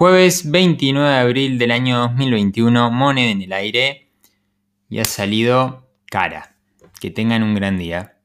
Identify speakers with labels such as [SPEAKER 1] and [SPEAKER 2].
[SPEAKER 1] Jueves 29 de abril del año 2021, moneda en el aire y ha salido cara. Que tengan un gran día.